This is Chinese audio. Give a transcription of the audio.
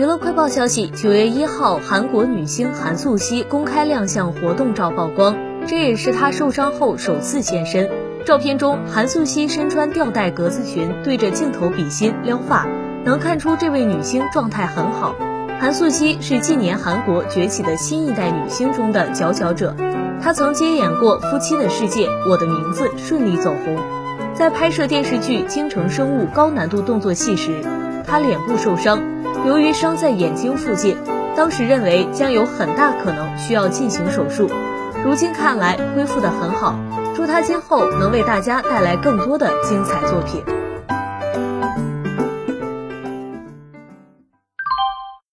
娱乐快报消息，九月一号，韩国女星韩素汐公开亮相活动照曝光，这也是她受伤后首次现身。照片中，韩素汐身穿吊带格子裙，对着镜头比心撩发，能看出这位女星状态很好。韩素汐是近年韩国崛起的新一代女星中的佼佼者，她曾接演过《夫妻的世界》《我的名字》，顺利走红。在拍摄电视剧《京城生物》高难度动作戏时，她脸部受伤，由于伤在眼睛附近，当时认为将有很大可能需要进行手术。如今看来恢复得很好，祝他今后能为大家带来更多的精彩作品。